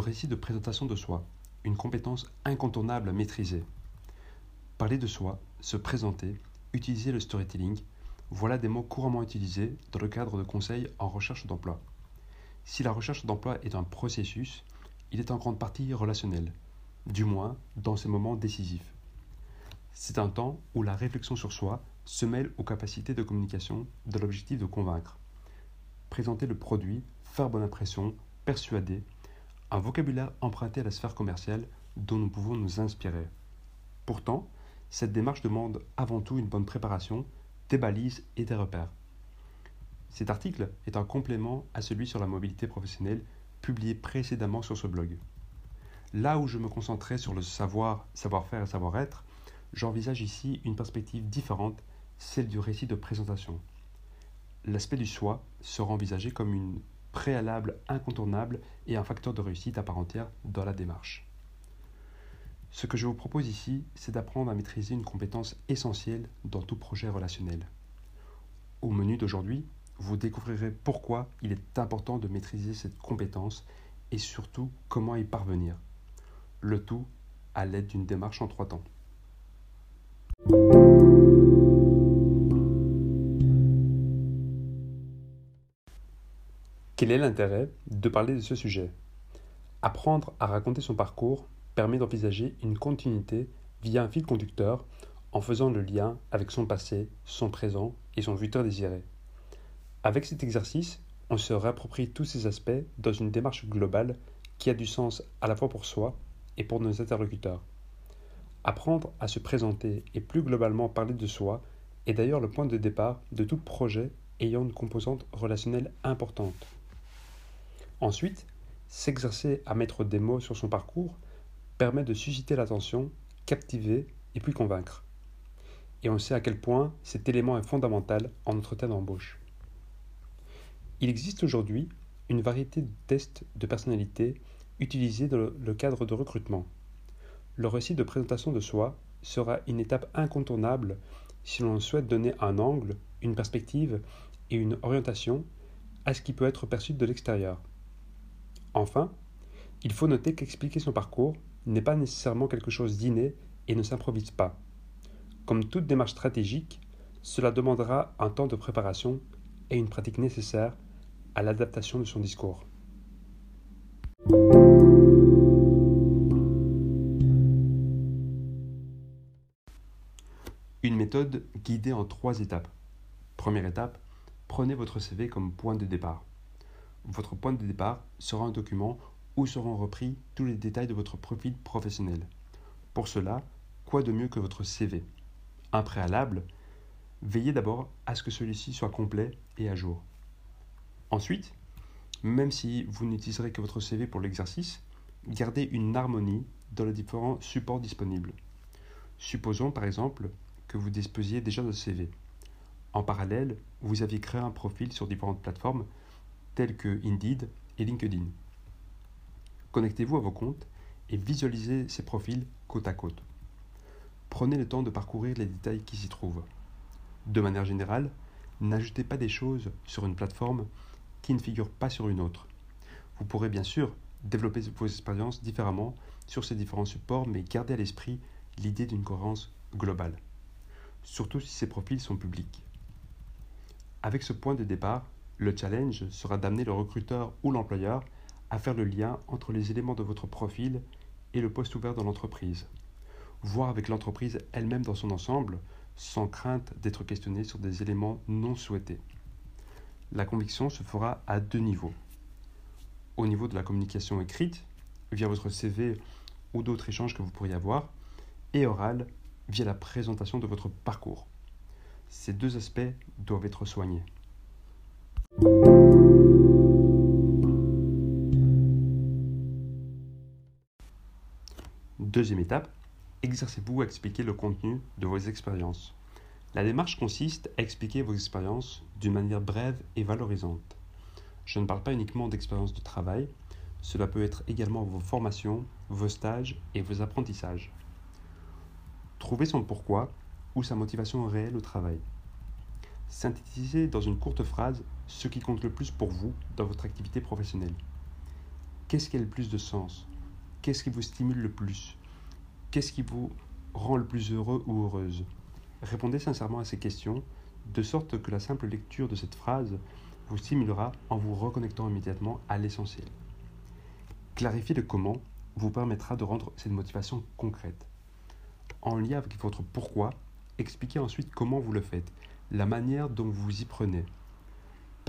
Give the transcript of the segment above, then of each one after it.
récit de présentation de soi, une compétence incontournable à maîtriser. Parler de soi, se présenter, utiliser le storytelling, voilà des mots couramment utilisés dans le cadre de conseils en recherche d'emploi. Si la recherche d'emploi est un processus, il est en grande partie relationnel, du moins dans ces moments décisifs. C'est un temps où la réflexion sur soi se mêle aux capacités de communication de l'objectif de convaincre. Présenter le produit, faire bonne impression, persuader, un vocabulaire emprunté à la sphère commerciale dont nous pouvons nous inspirer. Pourtant, cette démarche demande avant tout une bonne préparation, des balises et des repères. Cet article est un complément à celui sur la mobilité professionnelle publié précédemment sur ce blog. Là où je me concentrais sur le savoir, savoir-faire et savoir-être, j'envisage ici une perspective différente, celle du récit de présentation. L'aspect du soi sera envisagé comme une préalable incontournable et un facteur de réussite à part entière dans la démarche. Ce que je vous propose ici, c'est d'apprendre à maîtriser une compétence essentielle dans tout projet relationnel. Au menu d'aujourd'hui, vous découvrirez pourquoi il est important de maîtriser cette compétence et surtout comment y parvenir. Le tout à l'aide d'une démarche en trois temps. Quel est l'intérêt de parler de ce sujet? Apprendre à raconter son parcours permet d'envisager une continuité via un fil conducteur en faisant le lien avec son passé, son présent et son futur désiré. Avec cet exercice, on se réapproprie tous ces aspects dans une démarche globale qui a du sens à la fois pour soi et pour nos interlocuteurs. Apprendre à se présenter et plus globalement parler de soi est d'ailleurs le point de départ de tout projet ayant une composante relationnelle importante. Ensuite, s'exercer à mettre des mots sur son parcours permet de susciter l'attention, captiver et puis convaincre. Et on sait à quel point cet élément est fondamental en entretien d'embauche. Il existe aujourd'hui une variété de tests de personnalité utilisés dans le cadre de recrutement. Le récit de présentation de soi sera une étape incontournable si l'on souhaite donner un angle, une perspective et une orientation à ce qui peut être perçu de l'extérieur. Enfin, il faut noter qu'expliquer son parcours n'est pas nécessairement quelque chose d'inné et ne s'improvise pas. Comme toute démarche stratégique, cela demandera un temps de préparation et une pratique nécessaire à l'adaptation de son discours. Une méthode guidée en trois étapes. Première étape, prenez votre CV comme point de départ. Votre point de départ sera un document où seront repris tous les détails de votre profil professionnel. Pour cela, quoi de mieux que votre CV Un préalable, veillez d'abord à ce que celui-ci soit complet et à jour. Ensuite, même si vous n'utiliserez que votre CV pour l'exercice, gardez une harmonie dans les différents supports disponibles. Supposons par exemple que vous disposiez déjà de CV. En parallèle, vous aviez créé un profil sur différentes plateformes telles que Indeed et LinkedIn. Connectez-vous à vos comptes et visualisez ces profils côte à côte. Prenez le temps de parcourir les détails qui s'y trouvent. De manière générale, n'ajoutez pas des choses sur une plateforme qui ne figure pas sur une autre. Vous pourrez bien sûr développer vos expériences différemment sur ces différents supports, mais gardez à l'esprit l'idée d'une cohérence globale, surtout si ces profils sont publics. Avec ce point de départ, le challenge sera d'amener le recruteur ou l'employeur à faire le lien entre les éléments de votre profil et le poste ouvert dans l'entreprise, voir avec l'entreprise elle-même dans son ensemble, sans crainte d'être questionné sur des éléments non souhaités la conviction se fera à deux niveaux. Au niveau de la communication écrite, via votre CV ou d'autres échanges que vous pourriez avoir, et oral, via la présentation de votre parcours. Ces deux aspects doivent être soignés. Deuxième étape, exercez-vous à expliquer le contenu de vos expériences. La démarche consiste à expliquer vos expériences d'une manière brève et valorisante. Je ne parle pas uniquement d'expériences de travail, cela peut être également vos formations, vos stages et vos apprentissages. Trouvez son pourquoi ou sa motivation réelle au travail. Synthétisez dans une courte phrase ce qui compte le plus pour vous dans votre activité professionnelle. Qu'est-ce qui a le plus de sens? Qu'est-ce qui vous stimule le plus? Qu'est-ce qui vous rend le plus heureux ou heureuse? Répondez sincèrement à ces questions, de sorte que la simple lecture de cette phrase vous stimulera en vous reconnectant immédiatement à l'essentiel. Clarifier le comment vous permettra de rendre cette motivation concrète. En lien avec votre pourquoi, expliquez ensuite comment vous le faites, la manière dont vous vous y prenez.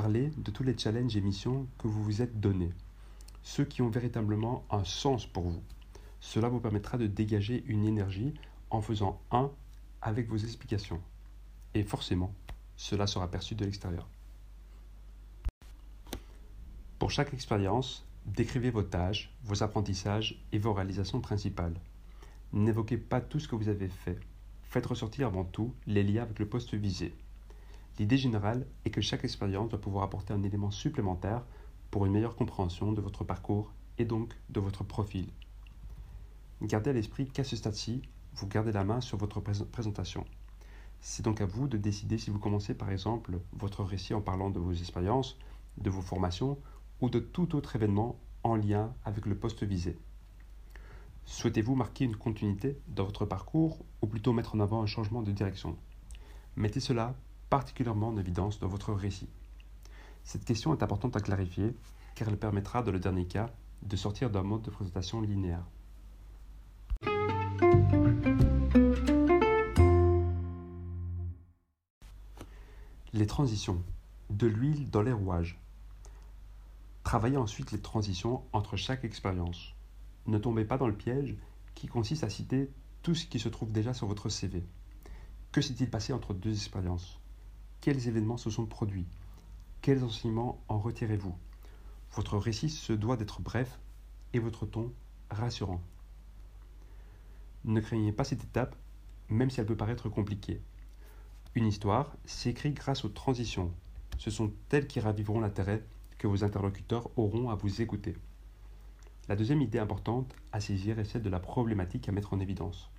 Parlez de tous les challenges et missions que vous vous êtes donnés, ceux qui ont véritablement un sens pour vous. Cela vous permettra de dégager une énergie en faisant un avec vos explications. Et forcément, cela sera perçu de l'extérieur. Pour chaque expérience, décrivez vos tâches, vos apprentissages et vos réalisations principales. N'évoquez pas tout ce que vous avez fait. Faites ressortir avant tout les liens avec le poste visé. L'idée générale est que chaque expérience doit pouvoir apporter un élément supplémentaire pour une meilleure compréhension de votre parcours et donc de votre profil. Gardez à l'esprit qu'à ce stade-ci, vous gardez la main sur votre présentation. C'est donc à vous de décider si vous commencez par exemple votre récit en parlant de vos expériences, de vos formations ou de tout autre événement en lien avec le poste visé. Souhaitez-vous marquer une continuité dans votre parcours ou plutôt mettre en avant un changement de direction? Mettez cela particulièrement en évidence dans votre récit. Cette question est importante à clarifier car elle permettra, dans le dernier cas, de sortir d'un mode de présentation linéaire. Les transitions. De l'huile dans les rouages. Travaillez ensuite les transitions entre chaque expérience. Ne tombez pas dans le piège qui consiste à citer tout ce qui se trouve déjà sur votre CV. Que s'est-il passé entre deux expériences? Quels événements se sont produits? Quels enseignements en retirez-vous? Votre récit se doit d'être bref et votre ton rassurant. Ne craignez pas cette étape, même si elle peut paraître compliquée. Une histoire s'écrit grâce aux transitions. Ce sont elles qui raviveront l'intérêt que vos interlocuteurs auront à vous écouter. La deuxième idée importante à saisir est celle de la problématique à mettre en évidence.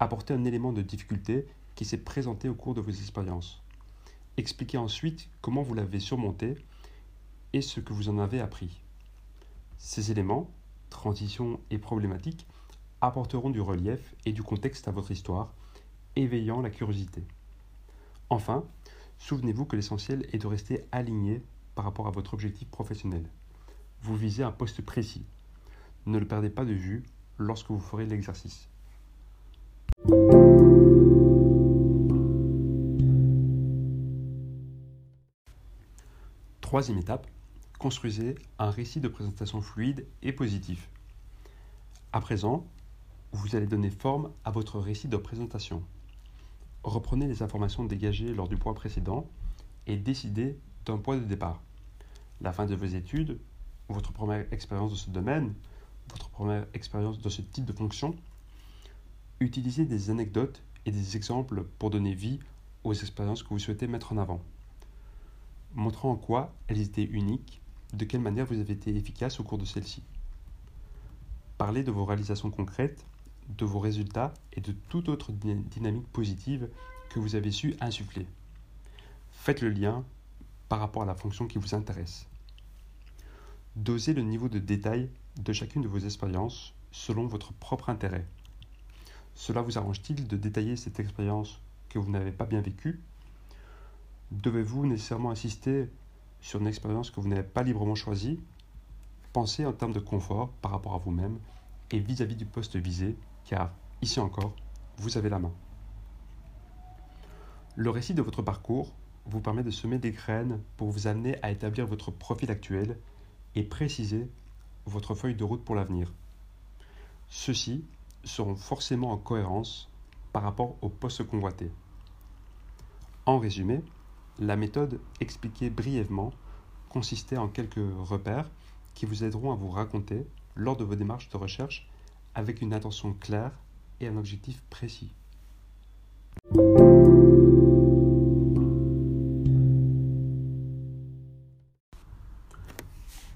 Apportez un élément de difficulté qui s'est présenté au cours de vos expériences. Expliquez ensuite comment vous l'avez surmonté et ce que vous en avez appris. Ces éléments, transition et problématiques, apporteront du relief et du contexte à votre histoire, éveillant la curiosité. Enfin, souvenez-vous que l'essentiel est de rester aligné par rapport à votre objectif professionnel. Vous visez un poste précis. Ne le perdez pas de vue lorsque vous ferez l'exercice. Troisième étape, construisez un récit de présentation fluide et positif. À présent, vous allez donner forme à votre récit de présentation. Reprenez les informations dégagées lors du point précédent et décidez d'un point de départ. La fin de vos études, votre première expérience de ce domaine, votre première expérience de ce type de fonction. Utilisez des anecdotes et des exemples pour donner vie aux expériences que vous souhaitez mettre en avant montrant en quoi elles étaient uniques, de quelle manière vous avez été efficace au cours de celles-ci. Parlez de vos réalisations concrètes, de vos résultats et de toute autre dynamique positive que vous avez su insuffler. Faites le lien par rapport à la fonction qui vous intéresse. Dosez le niveau de détail de chacune de vos expériences selon votre propre intérêt. Cela vous arrange-t-il de détailler cette expérience que vous n'avez pas bien vécue? Devez-vous nécessairement insister sur une expérience que vous n'avez pas librement choisie? Pensez en termes de confort par rapport à vous-même et vis-à-vis du poste visé, car ici encore, vous avez la main. Le récit de votre parcours vous permet de semer des graines pour vous amener à établir votre profil actuel et préciser votre feuille de route pour l'avenir. Ceux-ci seront forcément en cohérence par rapport au poste convoité. En résumé, la méthode expliquée brièvement consistait en quelques repères qui vous aideront à vous raconter lors de vos démarches de recherche avec une intention claire et un objectif précis.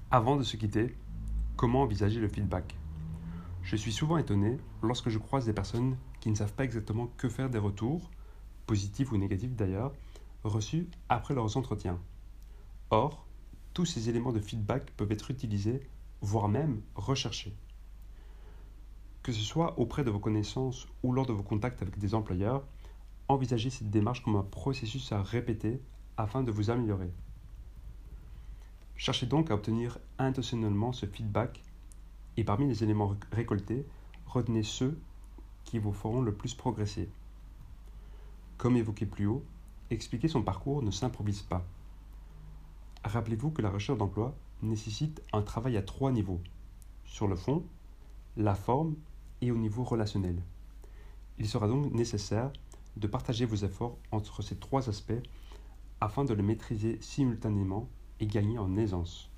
Avant de se quitter, comment envisager le feedback? Je suis souvent étonné lorsque je croise des personnes qui ne savent pas exactement que faire des retours, positifs ou négatifs d'ailleurs, reçus après leurs entretiens. Or, tous ces éléments de feedback peuvent être utilisés voire même recherché. Que ce soit auprès de vos connaissances ou lors de vos contacts avec des employeurs, envisagez cette démarche comme un processus à répéter afin de vous améliorer. Cherchez donc à obtenir intentionnellement ce feedback et parmi les éléments récoltés, retenez ceux qui vous feront le plus progresser. Comme évoqué plus haut, expliquer son parcours ne s'improvise pas. Rappelez-vous que la recherche d'emploi nécessite un travail à trois niveaux, sur le fond, la forme et au niveau relationnel. Il sera donc nécessaire de partager vos efforts entre ces trois aspects afin de les maîtriser simultanément et gagner en aisance.